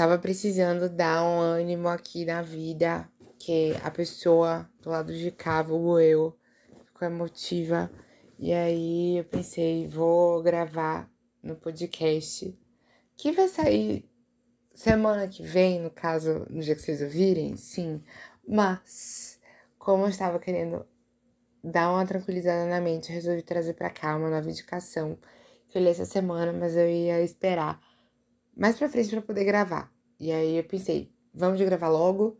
tava precisando dar um ânimo aqui na vida, que a pessoa do lado de cá, vulgo eu, ficou emotiva. E aí eu pensei, vou gravar no podcast, que vai sair semana que vem, no caso, no dia que vocês ouvirem, sim. Mas, como eu estava querendo dar uma tranquilizada na mente, resolvi trazer para cá uma nova indicação que eu li essa semana, mas eu ia esperar mais pra frente para poder gravar. E aí eu pensei, vamos gravar logo,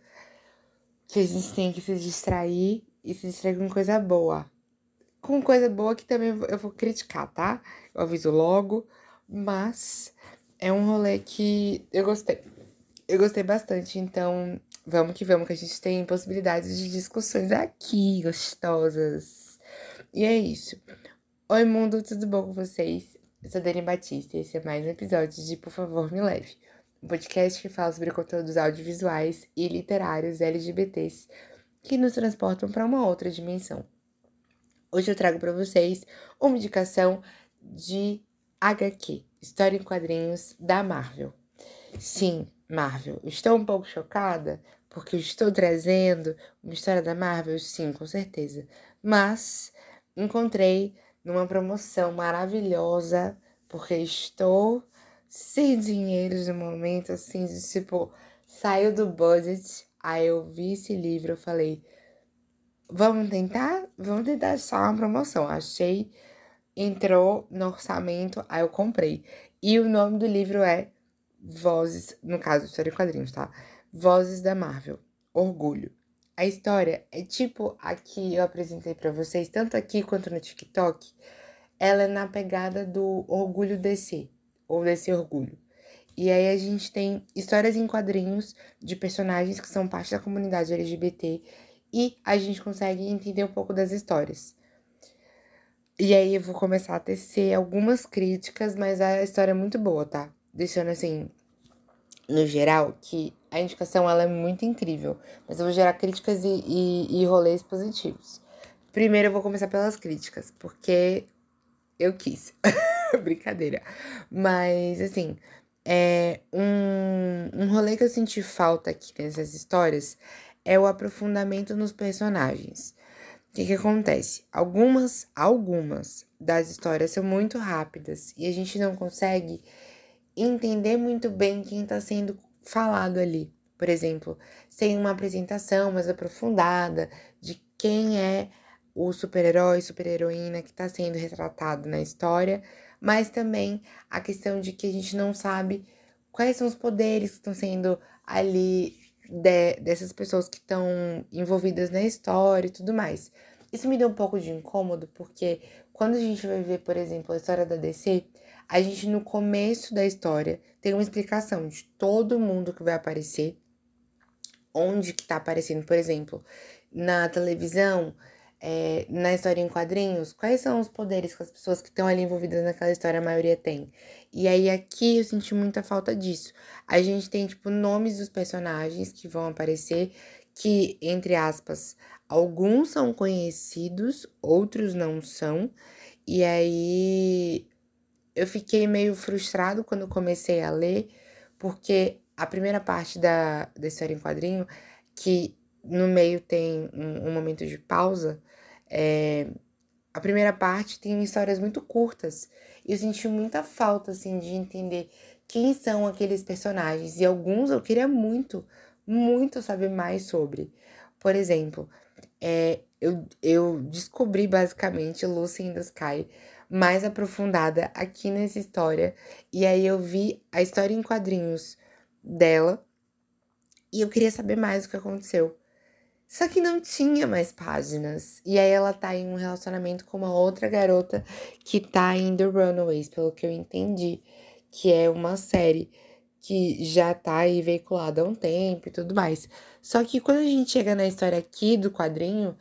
que a gente tem que se distrair e se distrair com coisa boa. Com coisa boa que também eu vou criticar, tá? Eu aviso logo, mas é um rolê que eu gostei. Eu gostei bastante, então vamos que vamos, que a gente tem possibilidades de discussões aqui, gostosas. E é isso. Oi, mundo, tudo bom com vocês? Eu sou Dani Batista e esse é mais um episódio de Por Favor Me Leve, um podcast que fala sobre conteúdos audiovisuais e literários LGBTs que nos transportam para uma outra dimensão. Hoje eu trago para vocês uma indicação de HQ, História em Quadrinhos da Marvel. Sim, Marvel. Estou um pouco chocada porque eu estou trazendo uma história da Marvel, sim, com certeza. Mas encontrei numa promoção maravilhosa, porque estou sem dinheiro no momento, assim, de, tipo, saiu do budget. Aí eu vi esse livro, eu falei, vamos tentar? Vamos tentar só uma promoção. Achei, entrou no orçamento, aí eu comprei. E o nome do livro é Vozes, no caso, história em quadrinhos, tá? Vozes da Marvel, Orgulho. A história é tipo a que eu apresentei para vocês, tanto aqui quanto no TikTok. Ela é na pegada do Orgulho DC, ou desse Orgulho. E aí a gente tem histórias em quadrinhos de personagens que são parte da comunidade LGBT e a gente consegue entender um pouco das histórias. E aí eu vou começar a tecer algumas críticas, mas a história é muito boa, tá? Deixando assim, no geral, que a indicação ela é muito incrível, mas eu vou gerar críticas e, e, e rolês positivos. Primeiro eu vou começar pelas críticas, porque eu quis. Brincadeira. Mas, assim, é um, um rolê que eu senti falta aqui nessas histórias é o aprofundamento nos personagens. O que, que acontece? Algumas, algumas das histórias são muito rápidas e a gente não consegue entender muito bem quem está sendo falado ali. Por exemplo, sem uma apresentação mais aprofundada de quem é o super-herói, super-heroína que está sendo retratado na história, mas também a questão de que a gente não sabe quais são os poderes que estão sendo ali de, dessas pessoas que estão envolvidas na história e tudo mais. Isso me deu um pouco de incômodo, porque quando a gente vai ver, por exemplo, a história da DC, a gente no começo da história tem uma explicação de todo mundo que vai aparecer, onde que tá aparecendo, por exemplo, na televisão, é, na história em quadrinhos, quais são os poderes que as pessoas que estão ali envolvidas naquela história, a maioria tem. E aí aqui eu senti muita falta disso. A gente tem, tipo, nomes dos personagens que vão aparecer, que, entre aspas, alguns são conhecidos, outros não são. E aí eu fiquei meio frustrado quando comecei a ler, porque a primeira parte da, da história em quadrinho, que no meio tem um, um momento de pausa, é, a primeira parte tem histórias muito curtas. E eu senti muita falta, assim, de entender quem são aqueles personagens. E alguns eu queria muito, muito saber mais sobre. Por exemplo, é, eu, eu descobri basicamente Lucy in the Sky mais aprofundada aqui nessa história. E aí eu vi a história em quadrinhos dela e eu queria saber mais o que aconteceu. Só que não tinha mais páginas. E aí ela tá em um relacionamento com uma outra garota que tá em The Runaways, pelo que eu entendi, que é uma série que já tá aí veiculada há um tempo e tudo mais. Só que quando a gente chega na história aqui do quadrinho,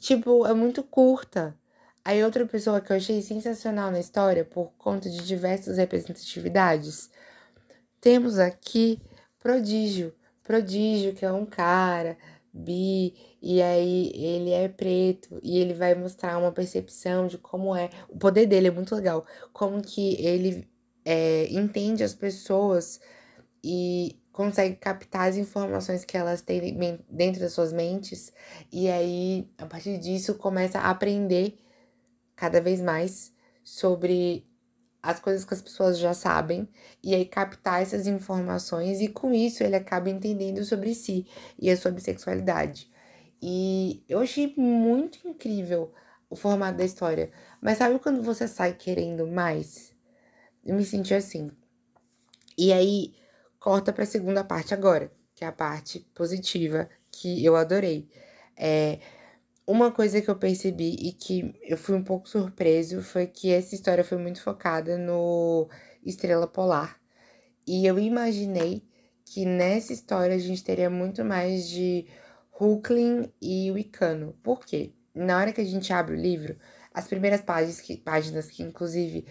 tipo, é muito curta. Aí outra pessoa que eu achei sensacional na história, por conta de diversas representatividades, temos aqui Prodígio. Prodígio, que é um cara bi, e aí ele é preto, e ele vai mostrar uma percepção de como é. O poder dele é muito legal. Como que ele é, entende as pessoas e consegue captar as informações que elas têm dentro das suas mentes e aí a partir disso começa a aprender cada vez mais sobre as coisas que as pessoas já sabem e aí captar essas informações e com isso ele acaba entendendo sobre si e a sua bissexualidade. E eu achei muito incrível o formato da história. Mas sabe quando você sai querendo mais? Eu me senti assim. E aí corta para a segunda parte agora, que é a parte positiva que eu adorei. É, uma coisa que eu percebi e que eu fui um pouco surpreso foi que essa história foi muito focada no Estrela Polar. E eu imaginei que nessa história a gente teria muito mais de Hulkling e Wicano. Por quê? Na hora que a gente abre o livro, as primeiras páginas que, páginas que inclusive,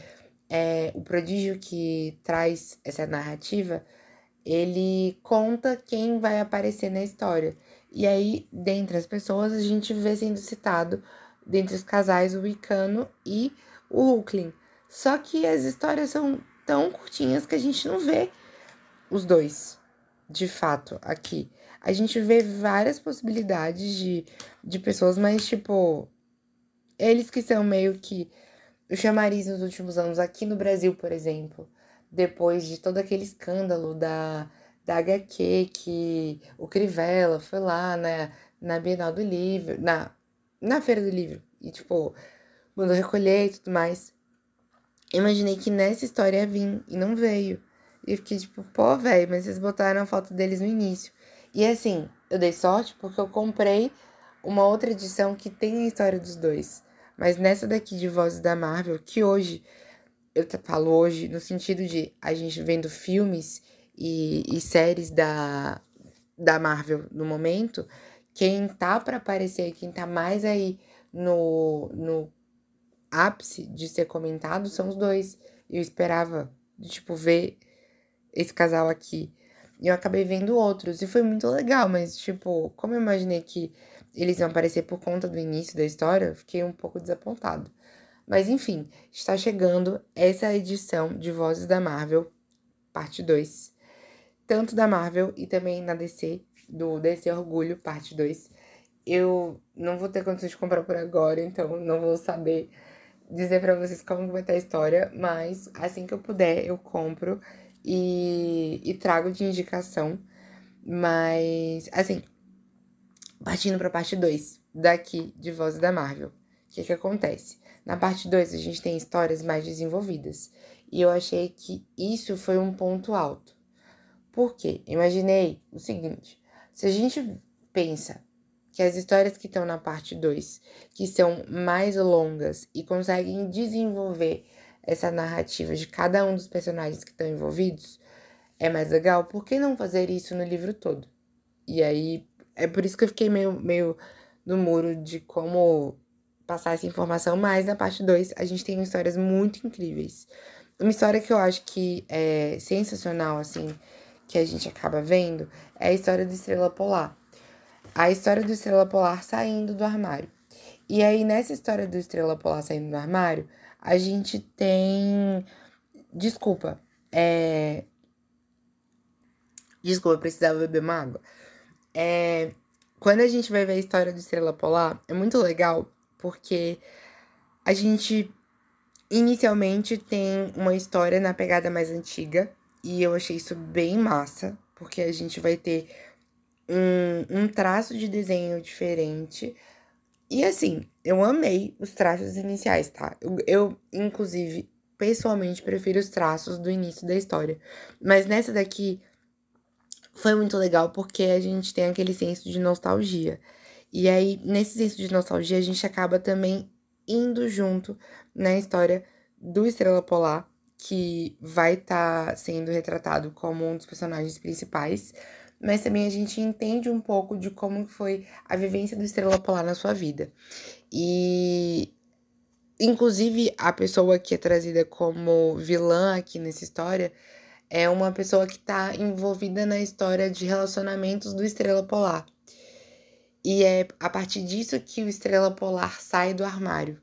é o prodígio que traz essa narrativa, ele conta quem vai aparecer na história. E aí, dentre as pessoas, a gente vê sendo citado, dentre os casais, o Wicano e o Hulkling. Só que as histórias são tão curtinhas que a gente não vê os dois, de fato, aqui. A gente vê várias possibilidades de, de pessoas, mas, tipo, eles que são meio que o chamariz nos últimos anos, aqui no Brasil, por exemplo, depois de todo aquele escândalo da da HQ que o Crivella foi lá na, na Bienal do Livro, na, na Feira do Livro, e tipo, mandou recolher e tudo mais. Imaginei que nessa história ia vir e não veio. E fiquei tipo, pô, velho, mas vocês botaram a foto deles no início. E assim, eu dei sorte porque eu comprei uma outra edição que tem a história dos dois. Mas nessa daqui de Vozes da Marvel, que hoje, eu falo hoje no sentido de a gente vendo filmes e, e séries da, da Marvel no momento, quem tá para aparecer, quem tá mais aí no, no ápice de ser comentado são os dois. Eu esperava, tipo, ver esse casal aqui. E eu acabei vendo outros. E foi muito legal, mas, tipo, como eu imaginei que eles iam aparecer por conta do início da história, eu fiquei um pouco desapontado. Mas enfim, está chegando essa edição de Vozes da Marvel, parte 2 tanto da Marvel e também na DC, do DC Orgulho, parte 2. Eu não vou ter condições de comprar por agora, então não vou saber dizer para vocês como vai estar a história, mas assim que eu puder eu compro e, e trago de indicação. Mas, assim, partindo para a parte 2 daqui de Voz da Marvel, o que, que acontece? Na parte 2 a gente tem histórias mais desenvolvidas e eu achei que isso foi um ponto alto. Por quê? Imaginei o seguinte: se a gente pensa que as histórias que estão na parte 2, que são mais longas e conseguem desenvolver essa narrativa de cada um dos personagens que estão envolvidos, é mais legal, por que não fazer isso no livro todo? E aí, é por isso que eu fiquei meio, meio no muro de como passar essa informação, mas na parte 2 a gente tem histórias muito incríveis. Uma história que eu acho que é sensacional, assim, que a gente acaba vendo é a história do Estrela Polar. A história do Estrela Polar saindo do armário. E aí, nessa história do Estrela Polar saindo do armário, a gente tem. Desculpa, é. Desculpa, eu precisava beber uma água. É... Quando a gente vai ver a história do Estrela Polar, é muito legal porque a gente inicialmente tem uma história na pegada mais antiga, e eu achei isso bem massa, porque a gente vai ter um, um traço de desenho diferente. E assim, eu amei os traços iniciais, tá? Eu, eu, inclusive, pessoalmente prefiro os traços do início da história. Mas nessa daqui foi muito legal porque a gente tem aquele senso de nostalgia. E aí, nesse senso de nostalgia, a gente acaba também indo junto na história do Estrela Polar, que vai estar tá sendo retratado como um dos personagens principais, mas também a gente entende um pouco de como foi a vivência do Estrela Polar na sua vida. E inclusive a pessoa que é trazida como vilã aqui nessa história é uma pessoa que está envolvida na história de relacionamentos do Estrela Polar. E é a partir disso que o Estrela Polar sai do armário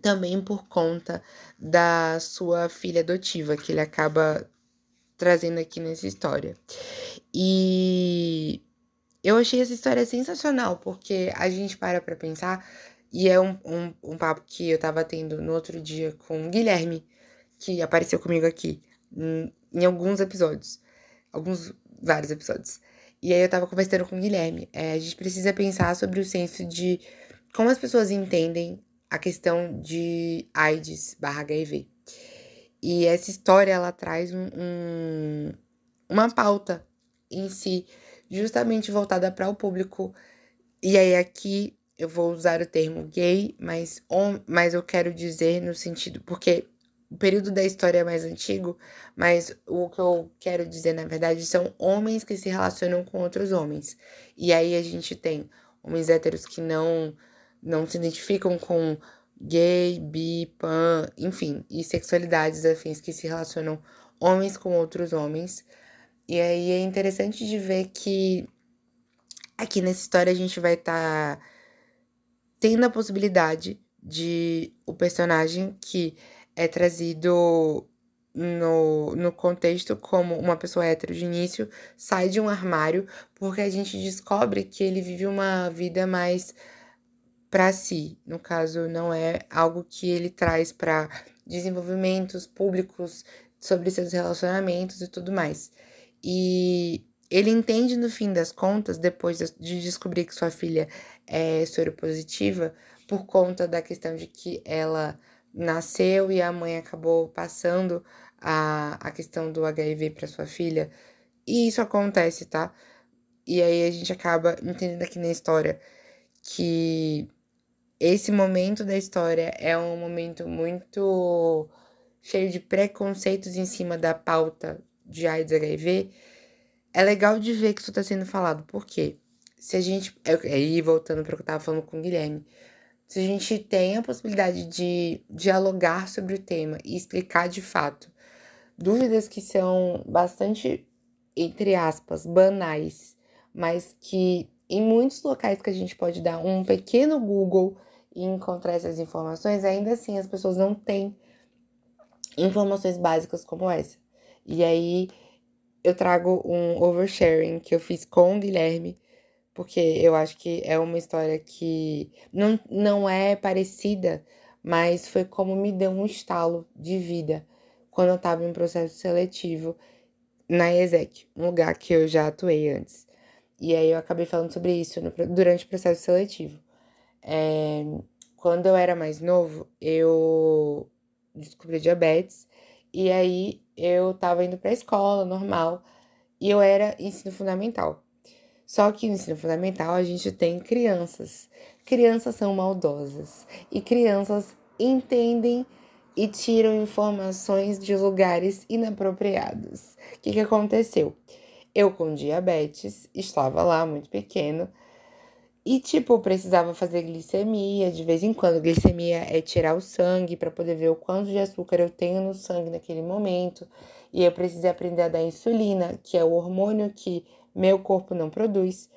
também por conta da sua filha adotiva, que ele acaba trazendo aqui nessa história. E eu achei essa história sensacional, porque a gente para pra pensar, e é um, um, um papo que eu tava tendo no outro dia com o Guilherme, que apareceu comigo aqui, em, em alguns episódios. Alguns, vários episódios. E aí eu tava conversando com o Guilherme. É, a gente precisa pensar sobre o senso de como as pessoas entendem a questão de AIDS barra HIV. E essa história, ela traz um, um, uma pauta em si, justamente voltada para o público. E aí aqui eu vou usar o termo gay, mas, mas eu quero dizer no sentido, porque o período da história é mais antigo, mas o que eu quero dizer, na verdade, são homens que se relacionam com outros homens. E aí a gente tem homens héteros que não, não se identificam com gay, bi, pan, enfim, e sexualidades afins que se relacionam homens com outros homens. E aí é interessante de ver que aqui nessa história a gente vai estar tá tendo a possibilidade de o personagem que é trazido no, no contexto como uma pessoa hétero de início sai de um armário porque a gente descobre que ele vive uma vida mais para si. No caso, não é algo que ele traz para desenvolvimentos públicos sobre seus relacionamentos e tudo mais. E ele entende no fim das contas, depois de descobrir que sua filha é soropositiva, por conta da questão de que ela nasceu e a mãe acabou passando a, a questão do HIV para sua filha. E isso acontece, tá? E aí a gente acaba entendendo aqui na história que esse momento da história é um momento muito cheio de preconceitos em cima da pauta de AIDS HIV, é legal de ver que isso está sendo falado. Por quê? Se a gente. Aí, voltando para o que eu estava falando com o Guilherme. Se a gente tem a possibilidade de dialogar sobre o tema e explicar de fato dúvidas que são bastante, entre aspas, banais, mas que em muitos locais que a gente pode dar um pequeno Google e encontrar essas informações, ainda assim as pessoas não têm informações básicas como essa. E aí eu trago um oversharing que eu fiz com o Guilherme, porque eu acho que é uma história que não, não é parecida, mas foi como me deu um estalo de vida quando eu estava em processo seletivo na ESEC, um lugar que eu já atuei antes. E aí eu acabei falando sobre isso no, durante o processo seletivo. É, quando eu era mais novo, eu descobri diabetes e aí eu tava indo pra escola normal e eu era ensino fundamental. Só que no ensino fundamental a gente tem crianças. Crianças são maldosas e crianças entendem e tiram informações de lugares inapropriados. O que, que aconteceu? Eu com diabetes, estava lá muito pequeno, e, tipo, precisava fazer glicemia de vez em quando. Glicemia é tirar o sangue para poder ver o quanto de açúcar eu tenho no sangue naquele momento. E eu precisei aprender a dar insulina, que é o hormônio que meu corpo não produz.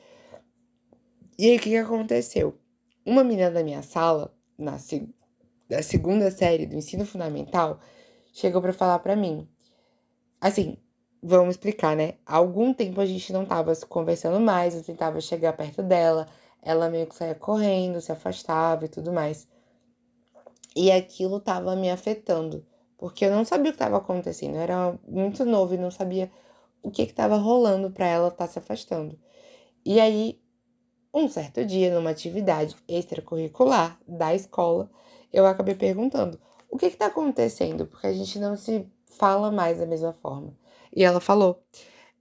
E aí, o que, que aconteceu? Uma menina da minha sala, na da segunda série do ensino fundamental, chegou para falar para mim. Assim, vamos explicar, né? Há algum tempo a gente não tava conversando mais, eu tentava chegar perto dela ela meio que saía correndo, se afastava e tudo mais. E aquilo tava me afetando, porque eu não sabia o que estava acontecendo, eu era muito novo e não sabia o que estava rolando para ela estar tá se afastando. E aí, um certo dia, numa atividade extracurricular da escola, eu acabei perguntando: o que está acontecendo? Porque a gente não se fala mais da mesma forma. E ela falou: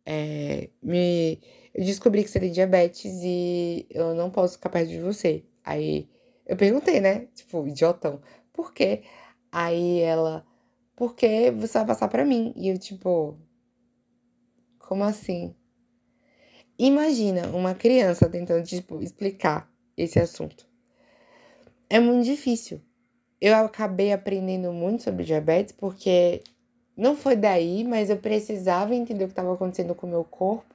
é, me eu descobri que você tem diabetes e eu não posso ficar perto de você. Aí eu perguntei, né? Tipo, idiotão, por quê? Aí ela, porque você vai passar pra mim. E eu, tipo, como assim? Imagina uma criança tentando, tipo, explicar esse assunto. É muito difícil. Eu acabei aprendendo muito sobre diabetes porque não foi daí, mas eu precisava entender o que estava acontecendo com o meu corpo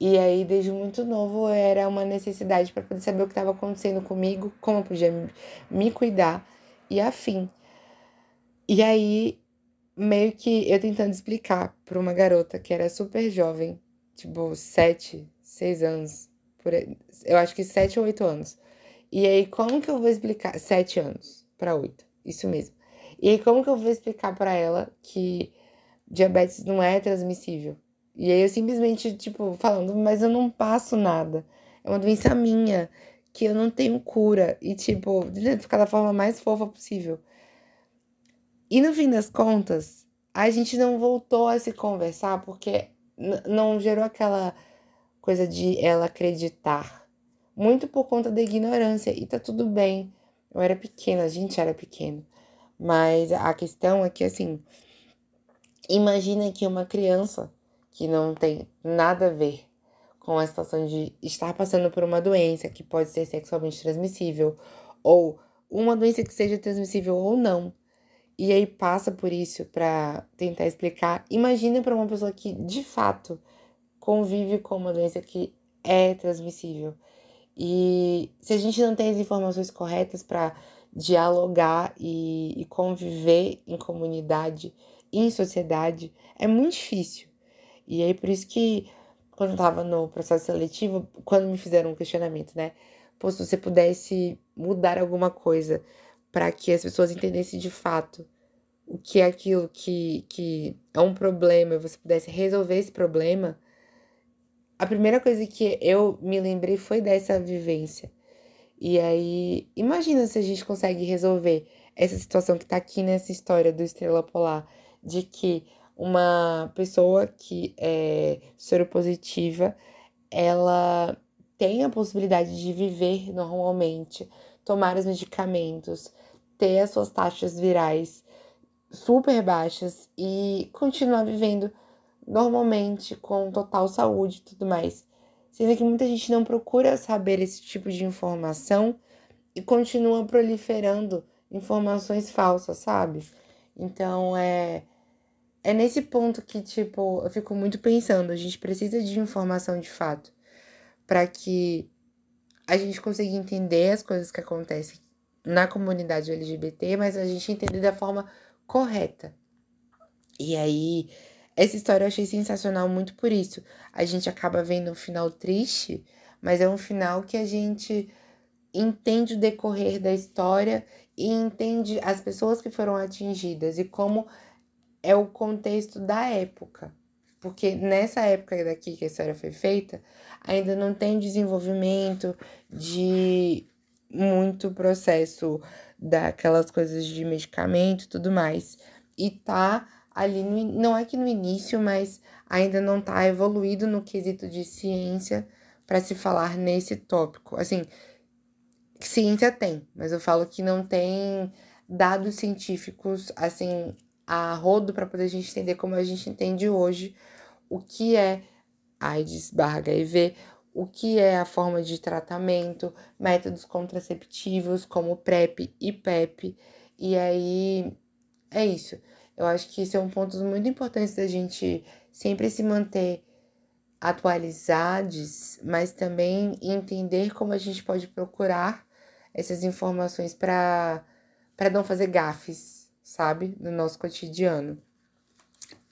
e aí, desde muito novo, era uma necessidade para poder saber o que estava acontecendo comigo, como eu podia me cuidar e afim. E aí, meio que eu tentando explicar pra uma garota que era super jovem, tipo, sete, seis anos, por eu acho que sete ou oito anos. E aí, como que eu vou explicar? Sete anos para oito, isso mesmo. E aí, como que eu vou explicar para ela que diabetes não é transmissível? E aí, eu simplesmente, tipo, falando, mas eu não passo nada. É uma doença minha, que eu não tenho cura. E, tipo, ficar da forma mais fofa possível. E no fim das contas, a gente não voltou a se conversar porque não gerou aquela coisa de ela acreditar. Muito por conta da ignorância. E tá tudo bem. Eu era pequena, a gente era pequeno. Mas a questão é que, assim, imagina que uma criança que não tem nada a ver com a situação de estar passando por uma doença que pode ser sexualmente transmissível, ou uma doença que seja transmissível ou não, e aí passa por isso para tentar explicar. Imagina para uma pessoa que de fato convive com uma doença que é transmissível. E se a gente não tem as informações corretas para dialogar e, e, conviver em comunidade, em sociedade, é muito difícil. E aí por isso que quando eu tava no processo seletivo, quando me fizeram um questionamento, né? Pô, se você pudesse mudar alguma coisa para que as pessoas entendessem de fato o que é aquilo que, que é um problema e você pudesse resolver esse problema, a primeira coisa que eu me lembrei foi dessa vivência. E aí, imagina se a gente consegue resolver essa situação que tá aqui nessa história do Estrela Polar, de que uma pessoa que é soropositiva, ela tem a possibilidade de viver normalmente, tomar os medicamentos, ter as suas taxas virais super baixas e continuar vivendo normalmente, com total saúde e tudo mais. Sendo que muita gente não procura saber esse tipo de informação e continua proliferando informações falsas, sabe? Então é é nesse ponto que tipo eu fico muito pensando, a gente precisa de informação de fato para que a gente consiga entender as coisas que acontecem na comunidade LGBT, mas a gente entender da forma correta. E aí, essa história eu achei sensacional muito por isso. A gente acaba vendo um final triste, mas é um final que a gente entende o decorrer da história e entende as pessoas que foram atingidas e como é o contexto da época. Porque nessa época daqui que a história foi feita, ainda não tem desenvolvimento de muito processo daquelas coisas de medicamento e tudo mais. E tá ali, no, não é que no início, mas ainda não tá evoluído no quesito de ciência para se falar nesse tópico. Assim, ciência tem, mas eu falo que não tem dados científicos, assim, a rodo para poder a gente entender como a gente entende hoje o que é AIDS barra HIV, o que é a forma de tratamento, métodos contraceptivos como PrEP e PEP. E aí é isso. Eu acho que são pontos muito importantes da gente sempre se manter atualizados, mas também entender como a gente pode procurar essas informações para não fazer gafes, sabe, no nosso cotidiano.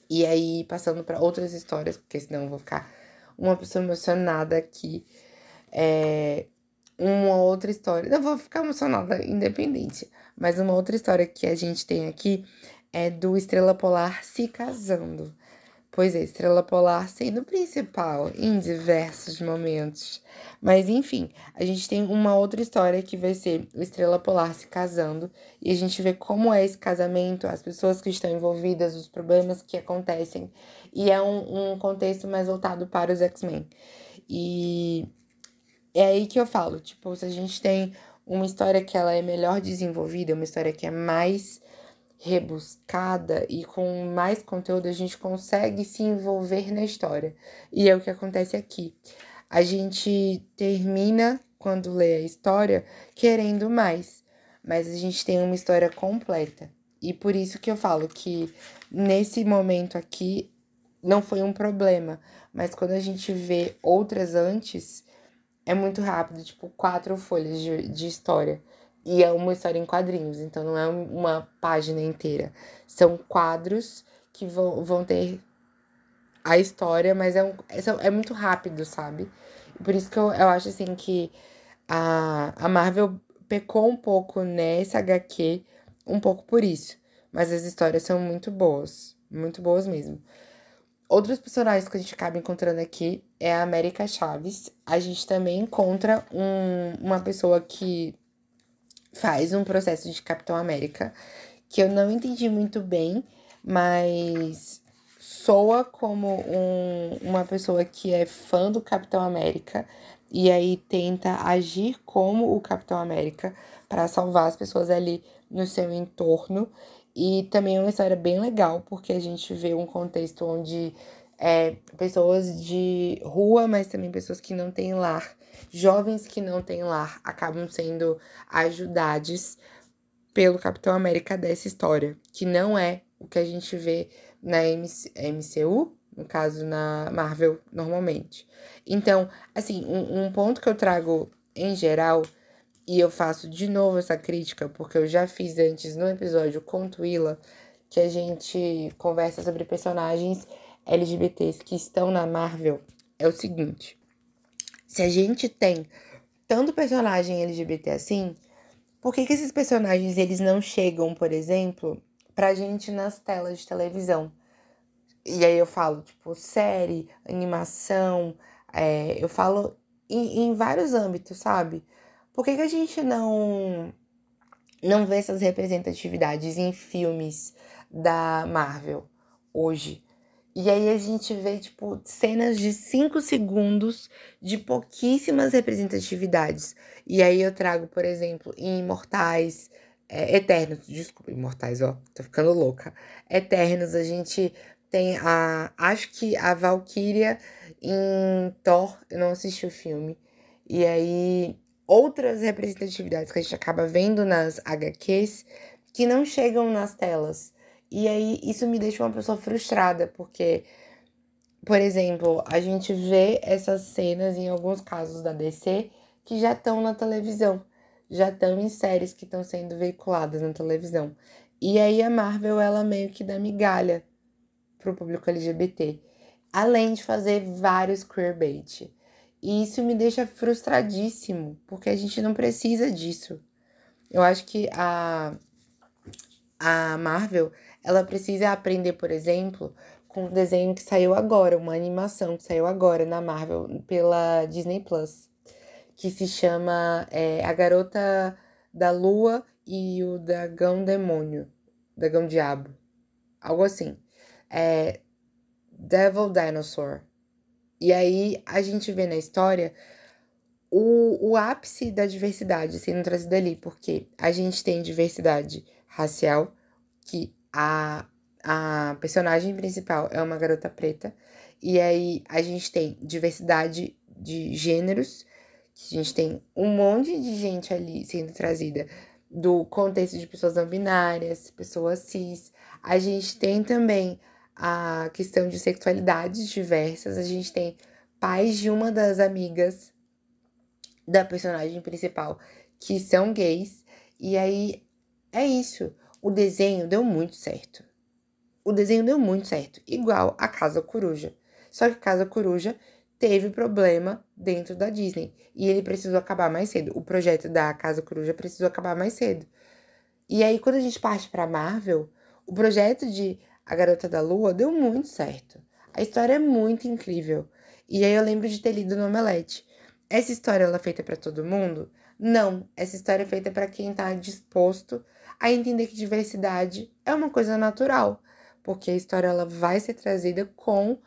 E aí passando para outras histórias, porque senão eu vou ficar uma pessoa emocionada aqui. É, uma outra história. Não vou ficar emocionada independente, mas uma outra história que a gente tem aqui é do Estrela Polar se casando. Pois é, Estrela Polar sendo principal em diversos momentos. Mas enfim, a gente tem uma outra história que vai ser o Estrela Polar se casando e a gente vê como é esse casamento, as pessoas que estão envolvidas, os problemas que acontecem. E é um, um contexto mais voltado para os X-Men. E é aí que eu falo, tipo, se a gente tem uma história que ela é melhor desenvolvida, uma história que é mais rebuscada e com mais conteúdo, a gente consegue se envolver na história. E é o que acontece aqui. A gente termina, quando lê a história, querendo mais, mas a gente tem uma história completa. E por isso que eu falo que nesse momento aqui não foi um problema, mas quando a gente vê outras antes, é muito rápido tipo, quatro folhas de, de história E é uma história em quadrinhos, então não é uma página inteira. São quadros que vão, vão ter a história, mas é, um, é, é muito rápido, sabe? Por isso que eu, eu acho assim que a, a Marvel pecou um pouco nessa HQ, um pouco por isso. Mas as histórias são muito boas, muito boas mesmo. Outros personagens que a gente acaba encontrando aqui é a América Chaves. A gente também encontra um, uma pessoa que faz um processo de Capitão América, que eu não entendi muito bem, mas soa como um, uma pessoa que é fã do Capitão América e aí tenta agir como o Capitão América para salvar as pessoas ali no seu entorno. E também é uma história bem legal, porque a gente vê um contexto onde é, pessoas de rua, mas também pessoas que não têm lar, jovens que não têm lar, acabam sendo ajudados pelo Capitão América dessa história, que não é o que a gente vê na MC, MCU, no caso na Marvel normalmente. Então, assim, um, um ponto que eu trago em geral, e eu faço de novo essa crítica, porque eu já fiz antes no episódio com Twila, que a gente conversa sobre personagens LGBTs que estão na Marvel, é o seguinte. Se a gente tem tanto personagem LGBT assim, por que, que esses personagens eles não chegam, por exemplo, pra gente nas telas de televisão? E aí eu falo, tipo, série, animação, é, eu falo em, em, vários âmbitos, sabe? Por que, que a gente não, não vê essas representatividades em filmes da Marvel hoje? E aí a gente vê, tipo, cenas de cinco segundos de pouquíssimas representatividades. E aí eu trago, por exemplo, em Imortais, é, Eternos, desculpa, Imortais, ó, tô ficando louca. Eternos, a gente tem a. Acho que a Valkyria em Thor, eu não assisti o filme. E aí, outras representatividades que a gente acaba vendo nas HQs que não chegam nas telas. E aí, isso me deixa uma pessoa frustrada, porque, por exemplo, a gente vê essas cenas em alguns casos da DC que já estão na televisão, já estão em séries que estão sendo veiculadas na televisão. E aí a Marvel, ela meio que dá migalha para o público LGBT, além de fazer vários queerbait. E isso me deixa frustradíssimo, porque a gente não precisa disso. Eu acho que a, a Marvel, ela precisa aprender, por exemplo, com um desenho que saiu agora, uma animação que saiu agora na Marvel pela Disney Plus, que se chama é, A Garota da Lua e o Dragão Demônio, Dragão Diabo, algo assim é Devil Dinosaur. E aí a gente vê na história o, o ápice da diversidade sendo trazido ali, porque a gente tem diversidade racial, que a, a personagem principal é uma garota preta, e aí a gente tem diversidade de gêneros, a gente tem um monte de gente ali sendo trazida do contexto de pessoas não binárias, pessoas cis. A gente tem também a questão de sexualidades diversas. A gente tem pais de uma das amigas da personagem principal que são gays. E aí é isso. O desenho deu muito certo. O desenho deu muito certo, igual a Casa Coruja. Só que Casa Coruja teve problema dentro da Disney e ele precisou acabar mais cedo. O projeto da Casa Coruja precisou acabar mais cedo. E aí quando a gente parte para Marvel, o projeto de a Garota da Lua deu muito certo. A história é muito incrível. E aí eu lembro de ter lido no Omelete. Essa história ela é feita para todo mundo? Não, essa história é feita para quem está disposto a entender que diversidade é uma coisa natural, porque a história ela vai ser trazida com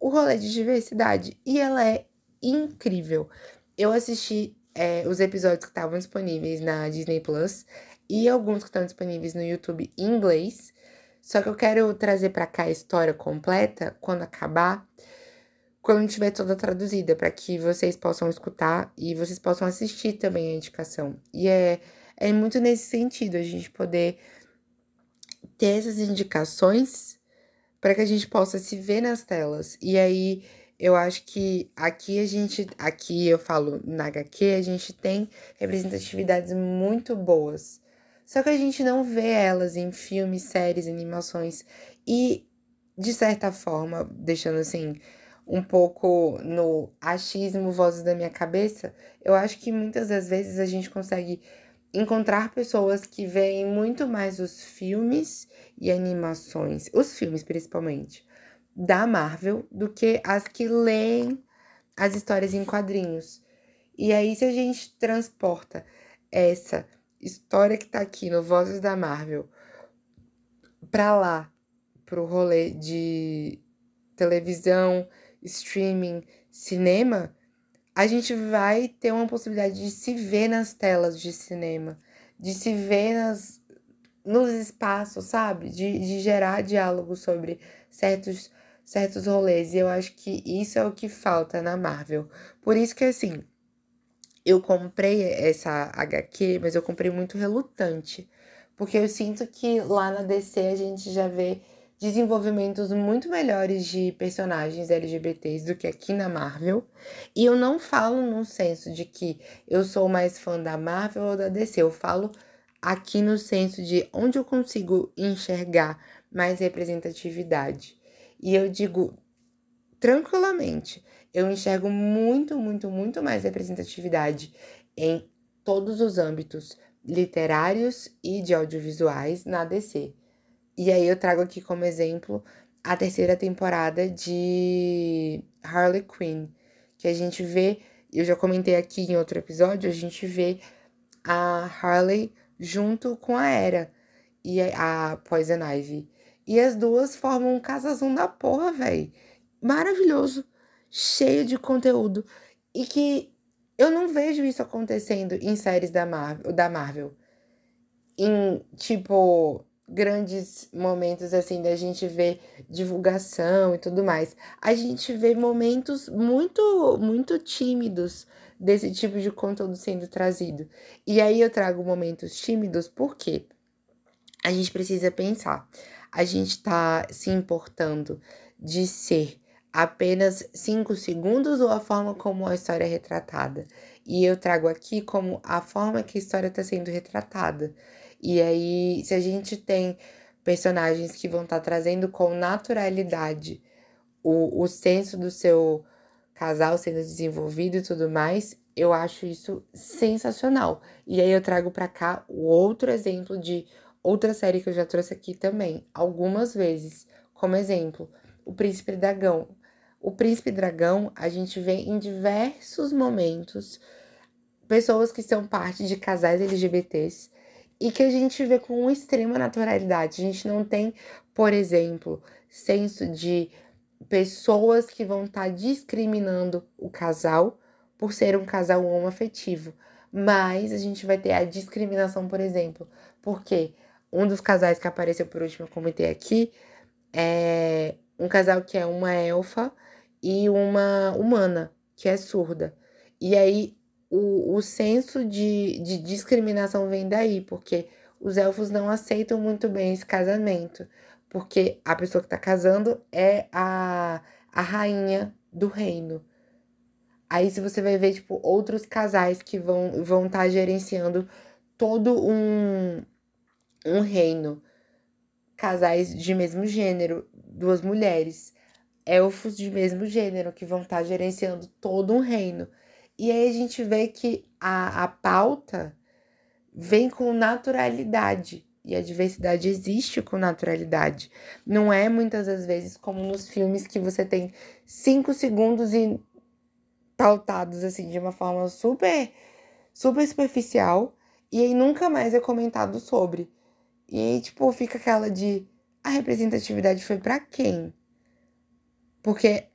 o rolê de diversidade e ela é incrível. Eu assisti é, os episódios que estavam disponíveis na Disney Plus e alguns que estão disponíveis no YouTube em inglês. Só que eu quero trazer para cá a história completa quando acabar, quando tiver toda traduzida, para que vocês possam escutar e vocês possam assistir também a indicação. E é, é muito nesse sentido, a gente poder ter essas indicações para que a gente possa se ver nas telas. E aí Eu acho que aqui a gente, aqui eu falo na HQ, a gente tem representatividades muito boas. Só que a gente não vê elas em filmes, séries, animações. E, de certa forma, deixando assim, um pouco no achismo, vozes da minha cabeça, eu acho que muitas das vezes a gente consegue encontrar pessoas que veem muito mais os filmes e animações, os filmes principalmente, da Marvel, do que as que leem as histórias em quadrinhos. E aí, se a gente transporta essa história que tá aqui no Vozes da Marvel pra lá, pro rolê de televisão, streaming, cinema, a gente vai ter uma possibilidade de se ver nas telas de cinema, de se ver nas, nos espaços, sabe? De, de gerar diálogo sobre certos, certos rolês. E eu acho que isso é o que falta na Marvel. Por isso que, assim, eu comprei essa HQ, mas eu comprei muito relutante. Porque eu sinto que lá na DC a gente já vê desenvolvimentos muito melhores de personagens LGBTs do que aqui na Marvel. E eu não falo num senso de que eu sou mais fã da Marvel ou da DC. Eu falo aqui no senso de onde eu consigo enxergar mais representatividade. E eu digo tranquilamente, eu enxergo muito, muito, muito mais representatividade em todos os âmbitos literários e de audiovisuais na DC. E aí eu trago aqui como exemplo a terceira temporada de Harley Quinn, que a gente vê, eu já comentei aqui em outro episódio, a gente vê a Harley junto com a Era e a Poison Ivy. E as duas formam um casazão da porra, velho. Maravilhoso cheio de conteúdo e que eu não vejo isso acontecendo em séries da Marvel, da Marvel. Em, tipo, grandes momentos assim da gente ver divulgação e tudo mais. A gente vê momentos muito muito tímidos desse tipo de conteúdo sendo trazido. E aí eu trago momentos tímidos porque a gente precisa pensar. A gente tá se importando de ser apenas cinco segundos ou a forma como a história é retratada. E eu trago aqui como a forma que a história está sendo retratada. E aí, se a gente tem personagens que vão estar tá trazendo com naturalidade o, o senso do seu casal sendo desenvolvido e tudo mais, eu acho isso sensacional. E aí eu trago para cá o outro exemplo de outra série que eu já trouxe aqui também, algumas vezes, como exemplo, O Príncipe Dragão. O príncipe dragão, a gente vê em diversos momentos pessoas que são parte de casais LGBTs e que a gente vê com extrema naturalidade. A gente não tem, por exemplo, senso de pessoas que vão estar tá discriminando o casal por ser um casal homoafetivo. Mas a gente vai ter a discriminação, por exemplo, porque um dos casais que apareceu por último, eu comentei aqui, é um casal que é uma elfa e uma humana, que é surda. E aí o, o senso de, de discriminação vem daí, porque os elfos não aceitam muito bem esse casamento, porque a pessoa que está casando é a, a rainha do reino. Aí se você vai ver, tipo, outros casais que vão estar vão tá gerenciando todo um, um reino. Casais de mesmo gênero, duas mulheres elfos de mesmo gênero que vão estar tá gerenciando todo um reino. E aí a gente vê que a, a pauta vem com naturalidade. E a diversidade existe com naturalidade. Não é muitas das vezes como nos filmes que você tem cinco segundos e pautados assim de uma forma super, super superficial. E aí nunca mais é comentado sobre. E aí, tipo, fica aquela de a representatividade foi para quem? Porque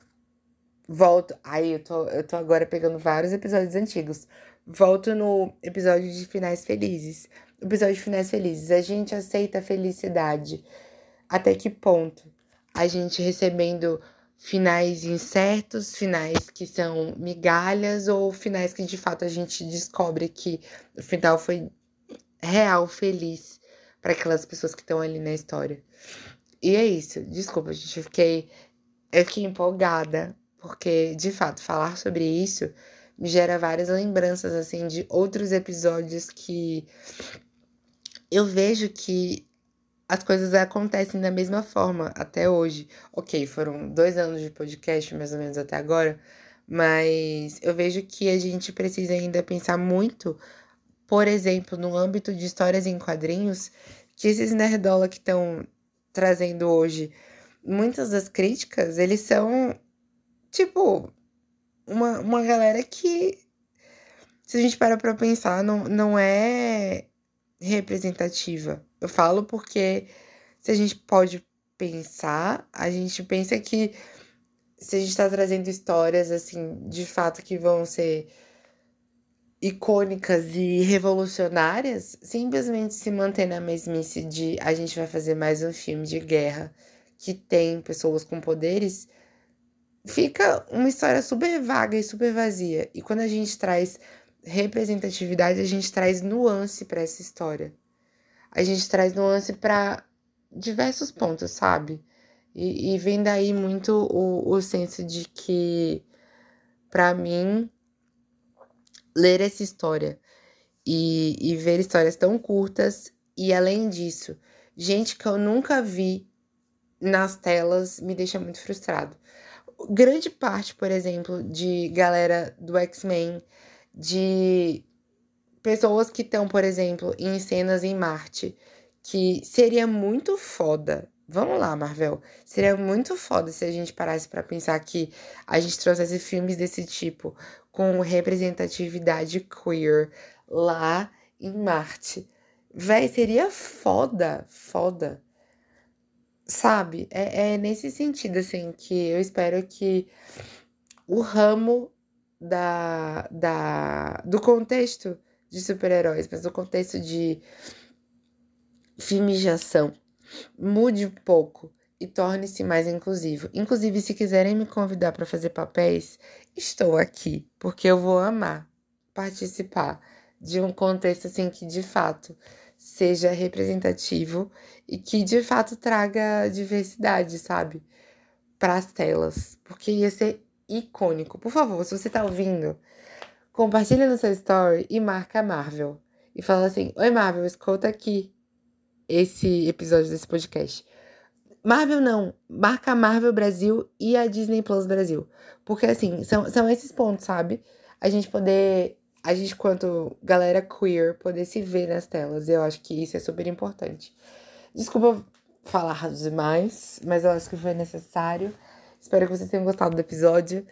volto. Aí eu tô, eu tô agora pegando vários episódios antigos. Volto no episódio de Finais Felizes. Episódio de Finais Felizes. A gente aceita a felicidade. Até que ponto? A gente recebendo finais incertos, finais que são migalhas, ou finais que de fato a gente descobre que o final foi real, feliz para aquelas pessoas que estão ali na história. E é isso. Desculpa, gente, eu fiquei eu fiquei empolgada porque de fato falar sobre isso me gera várias lembranças assim de outros episódios que eu vejo que as coisas acontecem da mesma forma até hoje. Ok, foram dois anos de podcast, mais ou menos até agora, mas eu vejo que a gente precisa ainda pensar muito, por exemplo, no âmbito de histórias em quadrinhos, que esses nerdola que estão trazendo hoje, muitas das críticas, eles são tipo uma, uma galera que, se a gente para pra pensar, não, não é representativa. Eu falo porque se a gente pode pensar, a gente pensa que se a gente está trazendo histórias assim, de fato que vão ser icônicas e revolucionárias, simplesmente se manter na mesmice de a gente vai fazer mais um filme de guerra que tem pessoas com poderes, fica uma história super vaga e super vazia. E quando a gente traz representatividade, a gente traz nuance para essa história. A gente traz nuance para diversos pontos, sabe? E, e, vem daí muito o, o senso de que, para mim, ler essa história e, e ver histórias tão curtas, e além disso, gente que eu nunca vi nas telas me deixa muito frustrado. Grande parte, por exemplo, de galera do X-Men de pessoas que estão, por exemplo, em cenas em Marte, que seria muito foda. Vamos lá, Marvel. Seria muito foda se a gente parasse para pensar que a gente trouxesse filmes desse tipo com representatividade queer lá em Marte. Véi, seria foda, foda. Sabe? É, é nesse sentido, assim, que eu espero que o ramo da, da, do contexto de super-heróis, mas do contexto de filmes mude um pouco e torne-se mais inclusivo. Inclusive, se quiserem me convidar para fazer papéis, estou aqui, porque eu vou amar participar de um contexto assim que de fato seja representativo e que de fato traga diversidade, sabe? Para as telas, porque ia ser icônico. Por favor, se você tá ouvindo, compartilha no seu story e marca a Marvel. E fala assim: Oi, Marvel, escuta aqui esse episódio desse podcast. Marvel não, marca a Marvel Brasil e a Disney Plus Brasil. Porque, assim, são, são esses pontos, sabe? A gente poder, a gente, quanto galera queer, poder se ver nas telas. Eu acho que isso é super importante. Desculpa falar demais, mas eu acho que foi necessário. Espero que vocês tenham gostado do episódio.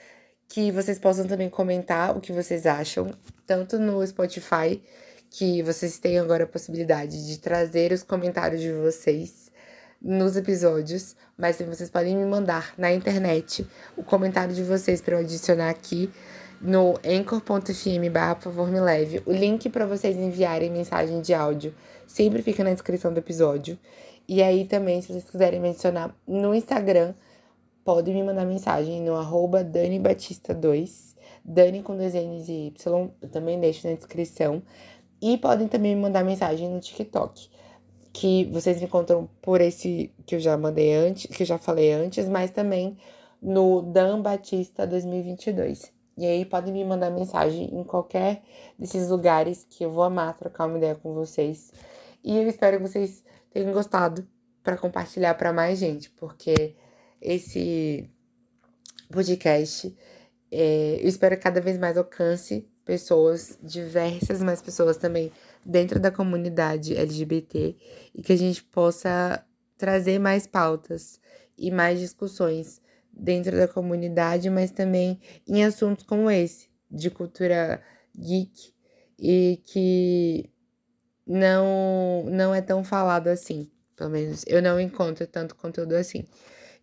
Que vocês possam também comentar o que vocês acham, tanto no Spotify, que vocês têm agora a possibilidade de trazer os comentários de vocês nos episódios, mas vocês podem me mandar na internet o comentário de vocês para eu adicionar aqui no anchor.fm barra por favor me leve. O link para vocês enviarem mensagem de áudio sempre fica na descrição do episódio. E aí também, se vocês quiserem mencionar no Instagram, podem me mandar mensagem no arroba DaniBatista2, Dani com dois N's e Y, eu também deixo na descrição. E podem também me mandar mensagem no TikTok, que vocês me encontram por esse que eu já mandei antes, que eu já falei antes, mas também no Dan Batista 2022. E aí podem me mandar mensagem em qualquer desses lugares que eu vou amar trocar uma ideia com vocês. E eu espero que vocês tenham gostado para compartilhar para mais gente, porque esse podcast. É, eu espero que cada vez mais alcance pessoas diversas, mais pessoas também dentro da comunidade LGBT e que a gente possa trazer mais pautas e mais discussões dentro da comunidade, mas também em assuntos como esse, de cultura geek e que não não é tão falado assim. Pelo menos eu não encontro tanto conteúdo assim.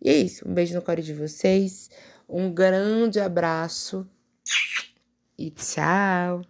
E é isso. Um beijo no core de vocês. Um grande abraço. E tchau.